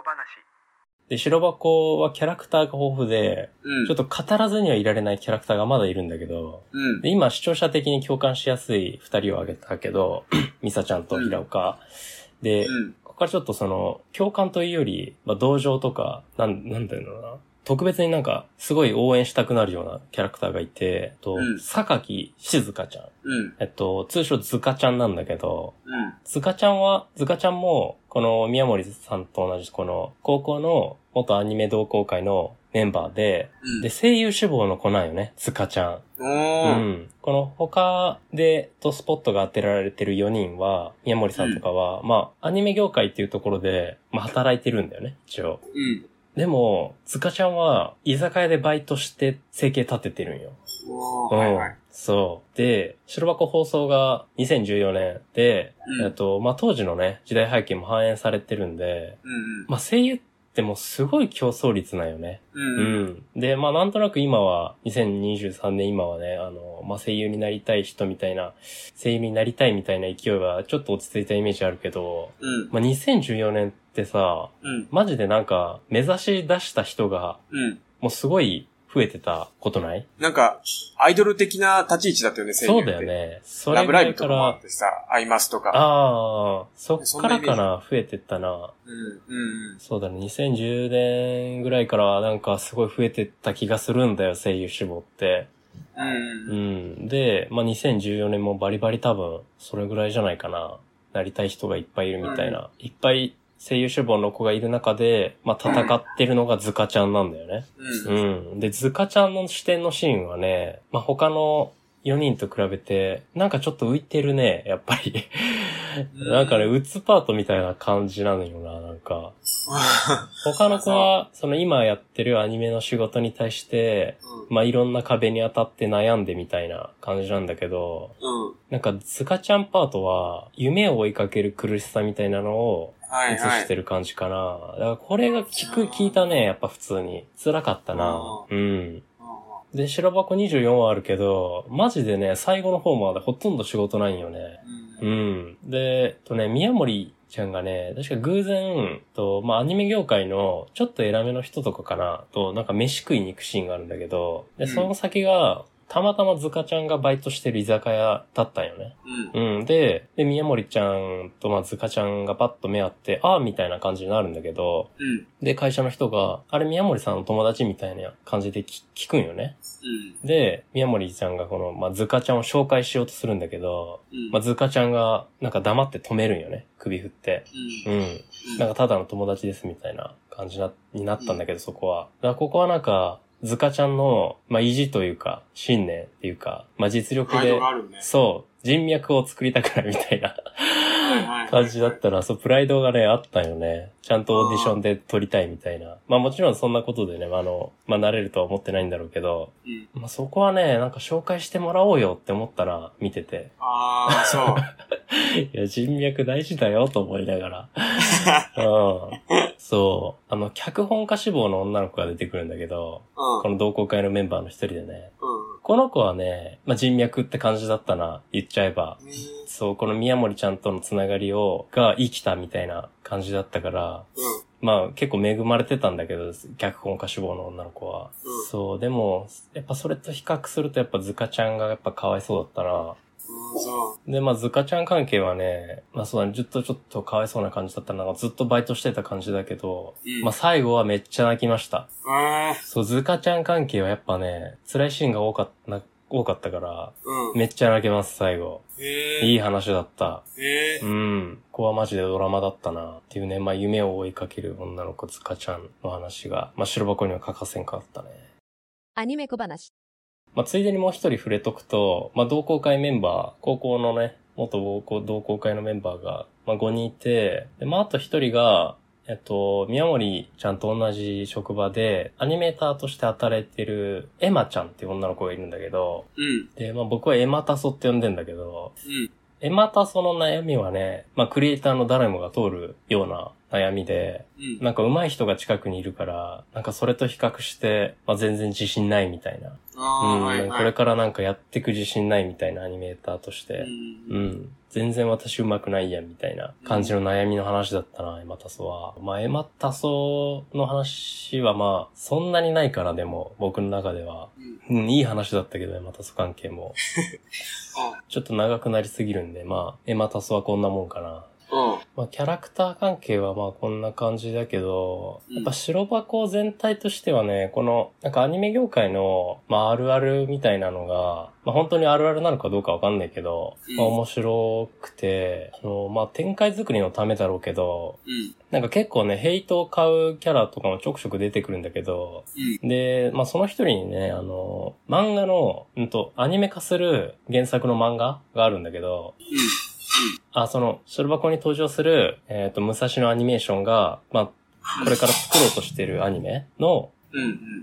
小話。で、白箱はキャラクターが豊富で、うん。ちょっと語らずにはいられないキャラクターがまだいるんだけど、うん。で、今視聴者的に共感しやすい二人を挙げたけど、ミサちゃんと平岡。で、うん。ここからちょっとその、共感というより、まあ、同情とか、なん、なんだろうな。特別になんか、すごい応援したくなるようなキャラクターがいて、えっと、うん榊静香ちゃん。うん。えっと、通称ズカちゃんなんだけど、うん。ズカちゃんは、ズカちゃんも、この宮森さんと同じ、この、高校の元アニメ同好会のメンバーで、うん。で、声優志望の子なんよね、ズカちゃん。おうー。ん。この他で、とスポットが当てられてる4人は、宮森さんとかは、まあ、アニメ業界っていうところで、まあ、働いてるんだよね、一応。うん。でも、ズカちゃんは、居酒屋でバイトして生計立ててるんよ。おー。はいはい。そう。で、白箱放送が2014年で、うんえっと、まあ、当時のね、時代背景も反映されてるんで、うん。まあ、声優ってもうすごい競争率なんよね。う。うんん。で、まあ、なんとなく今は、2023年今はね、あの、まあ、声優になりたい人みたいな、声優になりたいみたいな勢いはちょっと落ち着いたイメージあるけど、うん。まあ、2014年ってさ、うん。マジでなんか、目指し出した人が、うん。もうすごい増えてたことない？なんか、アイドル的な立ち位置だったよね、声優ってそうだよ。ね。そラブライれぐらいからブとかもあっ、てさ、アイマスとか。ああ、そっからかな、増えてったな。うん。うん。そうだね、2010年ぐらいからなんかすごい増えてった気がするんだよ、声優志望って。うん。ううん。ん。で、まあ、2014年もバリバリ多分、それぐらいじゃないかな。なりたい人がいっぱいいるみたいな。いっぱい声優志望の子がいる中で、まあ、戦ってるのがズカちゃんなんだよね。うん。うん。で、ズカちゃんの視点のシーンはね、まあ、他の4人と比べて、なんかちょっと浮いてるね、やっぱり。なんかね、うつパートみたいな感じなのよな、なんか。他の子は、その今やってるアニメの仕事に対して、まあ、いろんな壁に当たって悩んでみたいな感じなんだけど、うん。なんか、ズカちゃんパートは、夢を追いかける苦しさみたいなのを映。してる感じかな。だからこれが聞く、聞いたね、やっぱ普通に。辛かったな。うん。で、白箱24はあるけど、マジでね、最後の方までほとんど仕事ないんよね。う。うんん。で、とね、宮森ちゃんがね、確か偶然、と、まあ、アニメ業界のちょっと偉めの人とかかな、と、なんか飯食いに行くシーンがあるんだけど、で、うんその先が、たまたまズカちゃんがバイトしてる居酒屋だったんよね。うん。うん。で、で、宮森ちゃんと、まあ、ズカちゃんがパッと目合って、ああ、みたいな感じになるんだけど、うん。で、会社の人が、あれ宮森さんの友達みたいな感じで聞聞くんよね。うん。で、宮森ちゃんがこの、まあ、ズカちゃんを紹介しようとするんだけど、うん。まあ、ズカちゃんが、なんか黙って止めるんよね。首振って。うん。うん。なんかただの友達ですみたいな感じな、になったんだけど、そこは。だからここはなんか、ズカちゃんの、まあ、意地というか、信念っていうか、まあ、実力でね。そう、人脈を作りたくないみたいな感じだったら、そう、プライドがね、あったよね。ちゃんとオーディションで撮りたいみたいな。まあもちろんそんなことでね、あの、まあ慣れるとは思ってないんだろうけど、うん。まあそこはね、なんか紹介してもらおうよって思ったら、見てて。ああ、そう。いや、人脈大事だよと思いながら。うん。そう。あの、脚本家志望の女の子が出てくるんだけど、うん。この同好会のメンバーの一人でね。うん。この子はね、まあ人脈って感じだったな、言っちゃえば。そう、この宮森ちゃんとのつながりを、が生きたみたいな感じだったから、うん。まあ結構恵まれてたんだけど、脚本家志望の女の子は。うんそう、でも、やっぱそれと比較するとやっぱズカちゃんがやっぱかわいそうだったな。で、まあズカちゃん関係はね、まあそうだね、ずっとちょっとかわいそうな感じだったな。ずっとバイトしてた感じだけど、うんまあ最後はめっちゃ泣きました。えそう、ズカちゃん関係はやっぱね、辛いシーンが多かったな、多かったから、うん。めっちゃ泣けます、最後。えいい話だった。えうん。ここはマジでドラマだったな。っていうね、まあ夢を追いかける女の子、ズカちゃんの話が、まあ白箱には欠かせんかったね。アニメ小話。まあついでにもう一人触れとくと、まあ同好会メンバー、高校のね、元同好会のメンバーが、まあ5人いて、で、まああと一人が、えっと、宮森ちゃんと同じ職場で、アニメーターとして働いてる、エマちゃんっていう女の子がいるんだけど、うん。で、まあ僕はエマタソって呼んでんだけど、うん。エマタソの悩みはね、まあクリエイターの誰もが通るような悩みで、うん。なんか上手い人が近くにいるから、なんかそれと比較して、まあ、全然自信ないみたいな。うん、はいはい。これからなんかやってく自信ないみたいなアニメーターとして、う。うんん、全然私上手くないやんみたいな感じの悩みの話だったな、エマタソは。まあ、エマタソの話はまあ、そんなにないからでも、僕の中では。うん。うん、いい話だったけど、エマタソ関係も。あちょっと長くなりすぎるんで、まあ、エマタソはこんなもんかな。うん。まあ、キャラクター関係はまあこんな感じだけど、うんやっぱ白箱全体としてはね、この、なんかアニメ業界の、まああるあるみたいなのが、まあ本当にあるあるなのかどうかわかんないけど、うんまあ面白くて、あの、まあ展開作りのためだろうけど、うん。なんか結構ね、ヘイトを買うキャラとかもちょくちょく出てくるんだけど、うん。で、まあその一人にね、あの、漫画の、うんと、アニメ化する原作の漫画があるんだけど、あ、その、白箱に登場する、えっ、と、武蔵のアニメーションが、まあ、これから作ろうとしてるアニメの。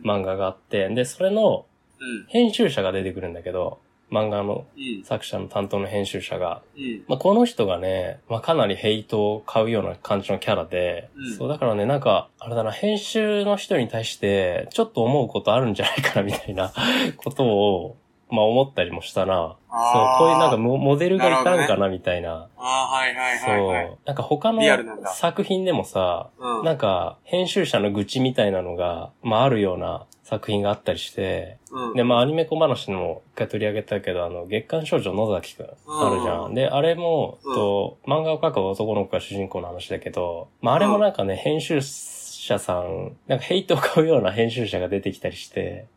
漫画があって、で、それのうん。編集者が出てくるんだけど、漫画のうん。作者の担当の編集者が。うん。まあ、この人がね、まあ、かなりヘイトを買うような感じのキャラで、うんそう、だからね、なんか、あれだな、編集の人に対して、ちょっと思うことあるんじゃないかな、みたいなことを、まあ、思ったりもしたな。そうこういうなんかモモデルがいたんかな、みたいな。ああ、はいはいはいはい。そう。なんか他の作品でもさ、うん。なんか編集者の愚痴みたいなのが、まああるような作品があったりして、うん。で、まあアニメ小話の一回取り上げたけど、あの、月刊少女野崎くんあるじゃうんん。で、あれも、うんと、漫画を描く男の子が主人公の話だけど、まああれもなんかね、編集者さん、なんかヘイトを買うような編集者が出てきたりして、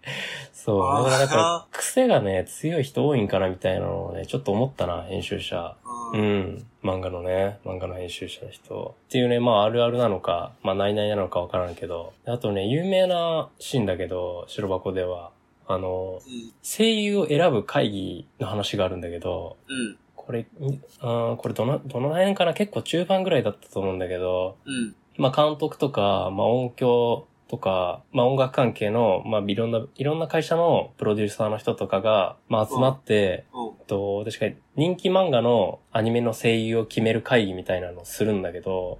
そう。なんか、癖がね、強い人多いんかなみたいなのをね、ちょっと思ったな、編集者。う。うんん。漫画のね、漫画の編集者の人。っていうね、まああるあるなのか、まあないないなのかわからんけど。あとね、有名なシーンだけど、白箱では、あの、うん。声優を選ぶ会議の話があるんだけど、うん。これ、んあーこれどの、どの辺かな？結構中盤ぐらいだったと思うんだけど、うん。まあ監督とか、まあ音響とか、まあ音楽関係の、まあいろんな、いろんな会社のプロデューサーの人とかが、まあ集まって、うん。と、確かに人気漫画のアニメの声優を決める会議みたいなのをするんだけど、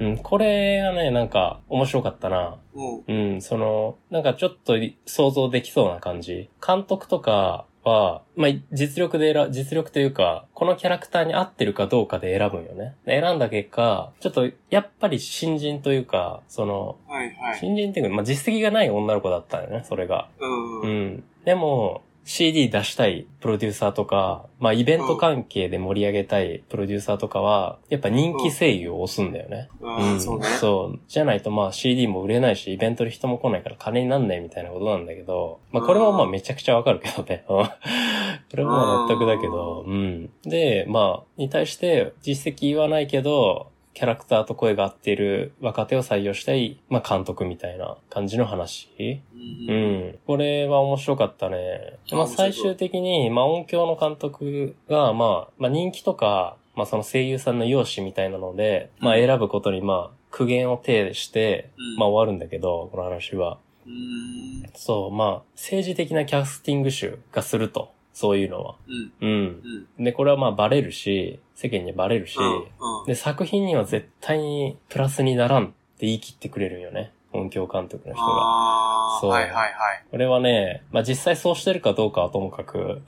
うん。うん、これがね、なんか面白かったな。うん。うん、その、なんかちょっと想像できそうな感じ。監督とかは、まあ、実力で選、実力というか、このキャラクターに合ってるかどうかで選ぶんよね。で選んだ結果、ちょっと、やっぱり新人というか、その、はいはい。新人っていうか、まあ、実績がない女の子だったよね、それが。うん。ううん。ん。でも、CD 出したいプロデューサーとか、まあイベント関係で盛り上げたいプロデューサーとかは、やっぱ人気声優を押すんだよね。ああ、そうね。そう。じゃないとまあ CD も売れないし、イベントに人も来ないから金になんないみたいなことなんだけど、まあこれもまあめちゃくちゃわかるけどね。う んこれもまあ納得だけど、うん。で、まあ、に対して実績はないけど、キャラクターと声が合っている若手を採用したい、まあ監督みたいな感じの話。う。うんん。これは面白かったね。まあ最終的に、まあ音響の監督が、まあ、まあ人気とか、まあその声優さんの容姿みたいなので、まあ選ぶことにまあ苦言を呈して、うんまあ終わるんだけど、この話は。うん。そう、まあ政治的なキャスティング集がすると。そういうのは。うん。うん。うん。で、これはまあバレるし、世間にバレるし、うん。で、作品には絶対にプラスにならんって言い切ってくれるんよね。音響監督の人が。ああ、そうはいはいはい。これはね、まあ実際そうしてるかどうかはともかく、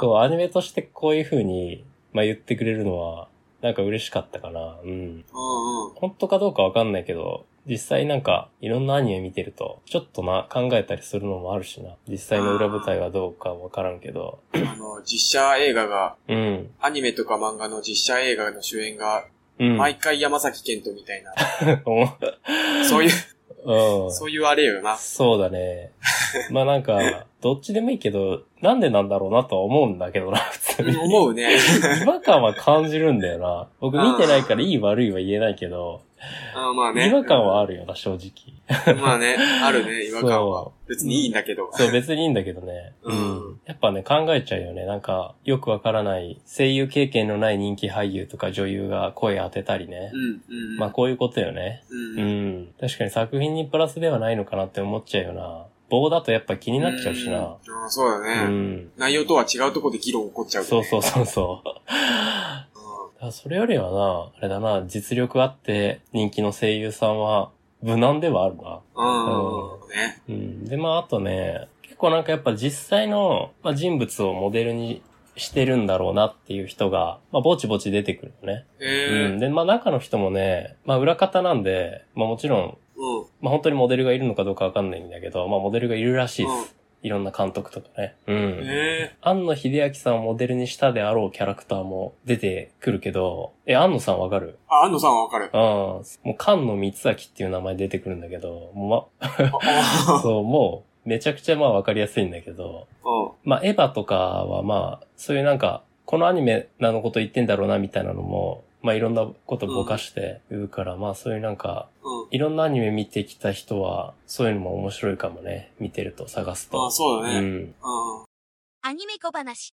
こうアニメとしてこういう風に、まあ言ってくれるのは、なんか嬉しかったかな。うん。うんうん。本当かどうかわかんないけど、実際なんかいろんなアニメ見てると、ちょっとな、考えたりするのもあるしな。実際の裏舞台はどうかわからんけど。あの、実写映画が、うん。アニメとか漫画の実写映画の主演が、うん。毎回山崎賢人みたいな、おそういう、うん。そういうあれよな。そうだね。まあなんか、どっちでもいいけど、なんでなんだろうなとは思うんだけどな、普通に。思うね。違和感は感じるんだよな。僕見てないからいい悪いは言えないけど、あーまあね。違和感はあるよな、正直。まあね、あるね、違和感はそ。別にいいんだけど。そう、別にいいんだけどね。ううんん。やっぱね、考えちゃうよね。なんか、よくわからない、声優経験のない人気俳優とか女優が声当てたりねう。ん、うん。まあ、こういうことよね。うん。確かに作品にプラスではないのかなって思っちゃうよな。棒だとやっぱ気になっちゃうしな。うん。あーそうだうね。ん。内容とは違うところで議論起こっちゃう、ね。そうそうそうそう。うあそれよりはな、あれだな、実力あって人気の声優さんは無難ではあるな。うん。ね。うん。で、まああとね、結構なんかやっぱ実際の、まあ、人物をモデルにしてるんだろうなっていう人が、まあぼちぼち出てくるのね。うん。ええ。で、まあ中の人もね、まあ裏方なんで、まあもちろん、うん。まあ本当にモデルがいるのかどうかわかんないんだけど、まあモデルがいるらしいです。いろんな監督とかね。うん。ええ。庵野秀明さんをモデルにしたであろうキャラクターも出てくるけど、え、庵野さんわかる？あ、安野さんはわかる。うん。もう菅野光明っていう名前出てくるんだけど、もうあま、そう、もう、めちゃくちゃまあわかりやすいんだけど、うん。まあエヴァとかはまあ、そういうなんか、このアニメなのこと言ってんだろうなみたいなのも、まあいろんなことぼかして言うから、まあそういうなんか、うん。いろんなアニメ見てきた人は、そういうのも面白いかもね。見てると、探すと。あ、そうだね。うん。うん。アニメ小話。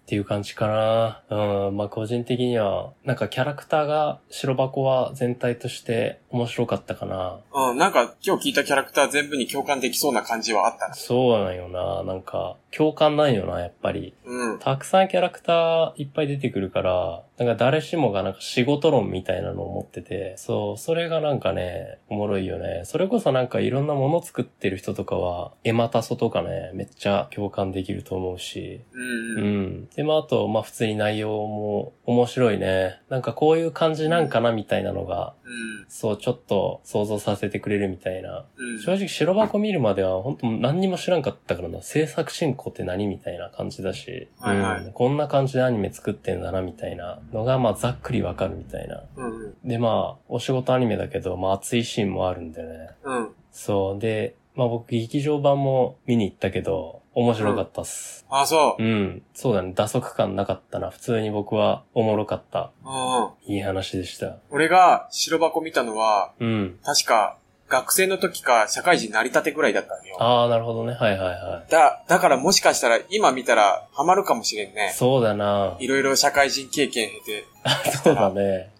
っていう感じかな。うん。まあ個人的には、なんかキャラクターが、白箱は全体として面白かったかな。うん。なんか今日聞いたキャラクター全部に共感できそうな感じはあったな。そうなんよな。なんか、共感ないよな、やっぱり。うん。たくさんキャラクターいっぱい出てくるから、なんか誰しもがなんか仕事論みたいなのを持ってて、そう、それがなんかね、おもろいよね。それこそなんかいろんなもの作ってる人とかは、エマタソとかね、めっちゃ共感できると思うし、うん。ううん。ん。で、まああと、まあ普通に内容も面白いね。なんかこういう感じなんかなみたいなのが、うん。そう、ちょっと想像させてくれるみたいな。うん。正直白箱見るまでは本当何にも知らんかったからな。制作進行って何みたいな感じだし、はいはいうん、こんな感じでアニメ作ってんだなみたいなのがまあざっくりわかるみたいな。うん。でまあ、お仕事アニメだけど、まあ熱いシーンもあるんでね。うん。そう。で、まあ僕劇場版も見に行ったけど、面白かったっす。あ、そうう。ん。そうだね。打足感なかったな。普通に僕はおもろかった。うん。いい話でした。俺が白箱見たのは、うん。確か学生の時か社会人成り立てぐらいだったのよ。ああ、なるほどね。はいはいはだ、だからもしかしたら今見たらハマるかもしれんい。ね。そうだな。いろいろ社会人経験経て。そうだね。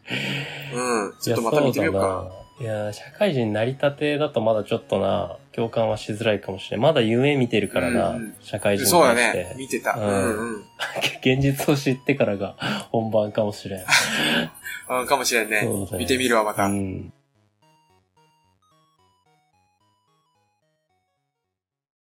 うん。ちいやょっとまた見てみようか。そうだな。いや、社会人成り立てだとまだちょっとな、共感はしづらいかもしれん。まだ夢見てるからな、うんうん社会人にそうだ。ね。見てた。ううんんうん。現実を知ってからが本番かもしれん。うん、かもしれんね。ね見てみるわ、また。うん。